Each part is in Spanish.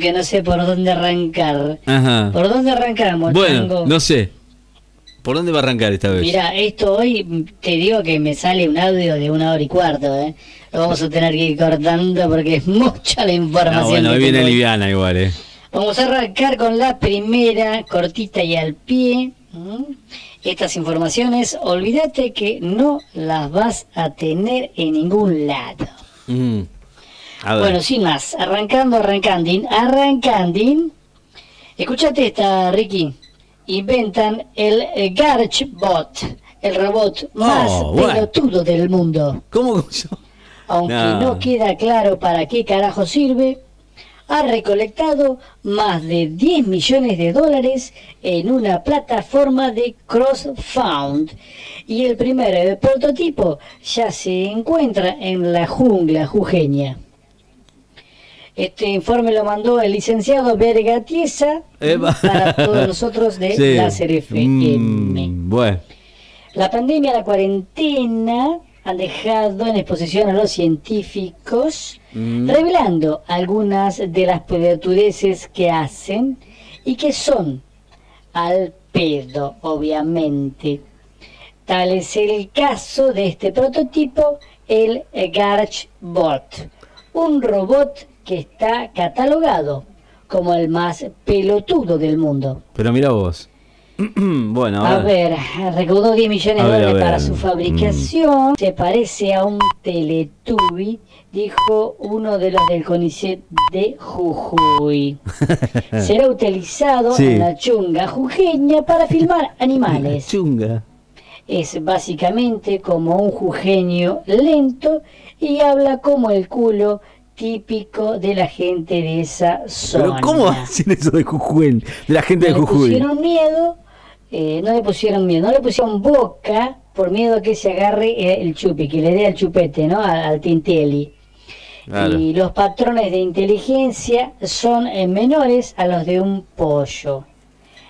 Que no sé por dónde arrancar. Ajá. ¿Por dónde arrancamos, Bueno, Chango? no sé. ¿Por dónde va a arrancar esta vez? Mira, esto hoy te digo que me sale un audio de una hora y cuarto, ¿eh? Lo vamos a tener que ir cortando porque es mucha la información. Ah, bueno, que hoy viene tengo. liviana igual, eh. Vamos a arrancar con la primera, cortita y al pie. ¿Mm? Estas informaciones, olvídate que no las vas a tener en ningún lado. Mm. Bueno, sin más, arrancando, arrancandín, arrancandín. Escúchate esta, Ricky. Inventan el eh, GarageBot, el robot más Oh, bueno. pelotudo del mundo. ¿Cómo? Aunque No. no. queda claro para qué carajo sirve, ha recolectado más de 10 millones de dólares en una plataforma de crowdfund y el primer eh, prototipo ya se encuentra en la jungla jujeña. Este informe lo mandó el licenciado Vergatiesa para todos nosotros de Sí. Láser FM. Mm, bueno. La pandemia, la cuarentena han dejado en exposición a los científicos, Mm. revelando algunas de las pelotudeces que hacen y que son al pedo, obviamente. Tal es el caso de este prototipo, el GarageBot, un robot que está catalogado como el más pelotudo del mundo. Pero mira vos. bueno, A a ver. ver, recaudó 10 millones de dólares para su fabricación. Se parece a un Teletubby, dijo uno de los del CONICET de Jujuy. Será utilizado Sí. en la chunga jujeña para filmar animales. Chunga. Es básicamente como un jujeño lento y habla como el culo típico de la gente de esa zona. Pero ¿cómo hacen eso de Jujuy? De la gente de no le Jujuy. pusieron miedo, eh, no le pusieron miedo, no le pusieron boca por miedo a que se agarre eh, el chupi, que le dé al chupete, ¿no? Al, al. Claro. Y los patrones de inteligencia son eh, menores a los de un pollo.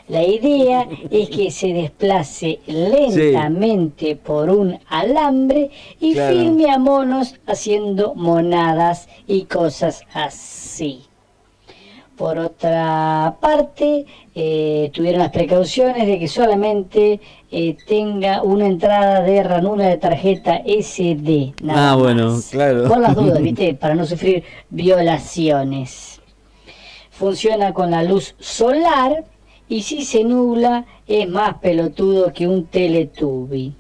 La idea es que se desplace lentamente por un alambre y Claro. filme a monos haciendo monadas y cosas así. Por otra parte, eh, tuvieron las precauciones de que solamente eh, tenga una entrada de ranura de tarjeta SD. nada Ah, bueno, más. claro. Por las dudas, ¿viste? Para no sufrir violaciones. Funciona con la luz solar y si se nubla es más pelotudo que un teletubi.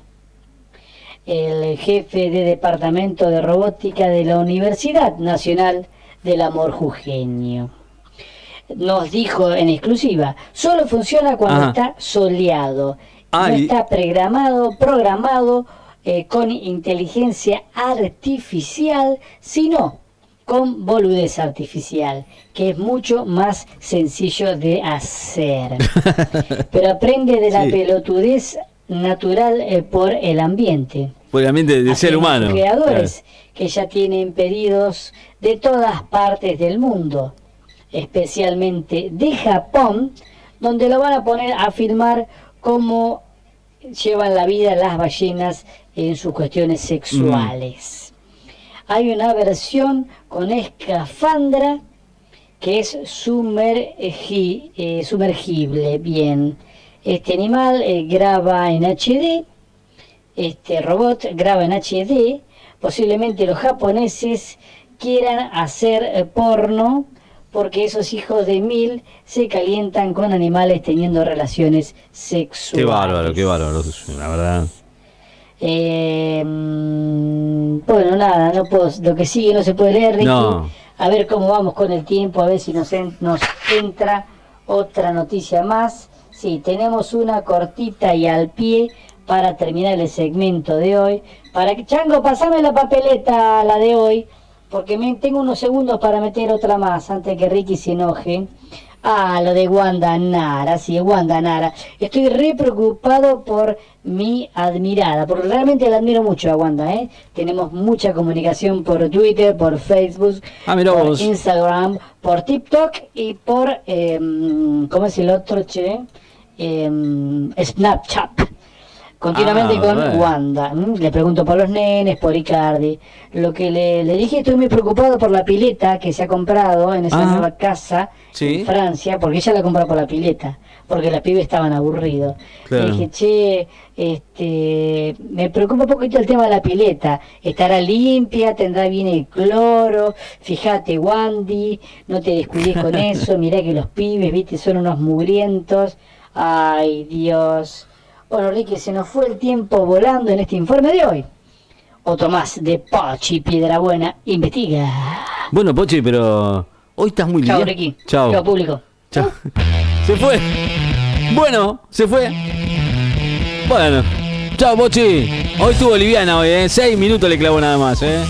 El jefe de departamento de robótica de la Universidad Nacional del Amor Jujeño nos dijo en exclusiva, solo funciona cuando Ajá. está soleado. Ah, no y- está programado, programado eh, con inteligencia artificial, sino con boludez artificial, que es mucho más sencillo de hacer. Pero aprende de la Sí. pelotudez natural eh, por el ambiente. Obviamente de Así ser los humano. creadores que ya tienen pedidos de todas partes del mundo, especialmente de Japón, donde lo van a poner a filmar cómo llevan la vida las ballenas en sus cuestiones sexuales. Hay una versión con escafandra que es sumergi- eh, sumergible, bien. Este animal eh, graba en HD, este robot graba en HD, posiblemente los japoneses quieran hacer eh, porno porque esos hijos de mil se calientan con animales teniendo relaciones sexuales. Qué bárbaro, qué bárbaro, la verdad. Eh, bueno, nada, no puedo, lo que sigue no se puede leer, Ricky. No. A ver cómo vamos con el tiempo, a ver si nos, en- nos entra otra noticia más. Sí, tenemos una cortita y al pie para terminar el segmento de hoy. Para que, Chango, pasame la papeleta, la de hoy, porque me, tengo unos segundos para meter otra más antes que Ricky se enoje. Ah, lo de Wanda Nara, sí, Wanda Nara. Estoy re preocupado por mi admirada, porque realmente la admiro mucho a Wanda, ¿eh? Tenemos mucha comunicación por Twitter, por Facebook, Ah, por vos. Instagram, por TikTok y por, em, ¿cómo es el otro, che? Em, Snapchat. Continuamente Ah, con bueno. Wanda. Le pregunto por los nenes, por Icardi. Lo que le, le dije, estoy muy preocupado por la pileta que se ha comprado en esa Ah. nueva casa Sí. en Francia, porque ella la compró por la pileta, porque los pibes estaban aburridos. Claro. Le dije, che, este, me preocupa un poquito el tema de la pileta. Estará limpia, tendrá bien el cloro. Fíjate, Wandy, no te descuides con eso. Mirá que los pibes, viste, son unos mugrientos. Ay, Dios. Bueno, Ricky, se nos fue el tiempo volando en este informe de hoy. Otro más de Pochi Piedrabuena investiga. Bueno, Pochi, pero hoy estás muy Chao, lindo. Ricky. Chao. Chao, público. Chao. Se fue. Bueno, se fue. Bueno. Chao, Pochi. Hoy estuvo liviana hoy, ¿eh? Seis minutos le clavó nada más, ¿eh?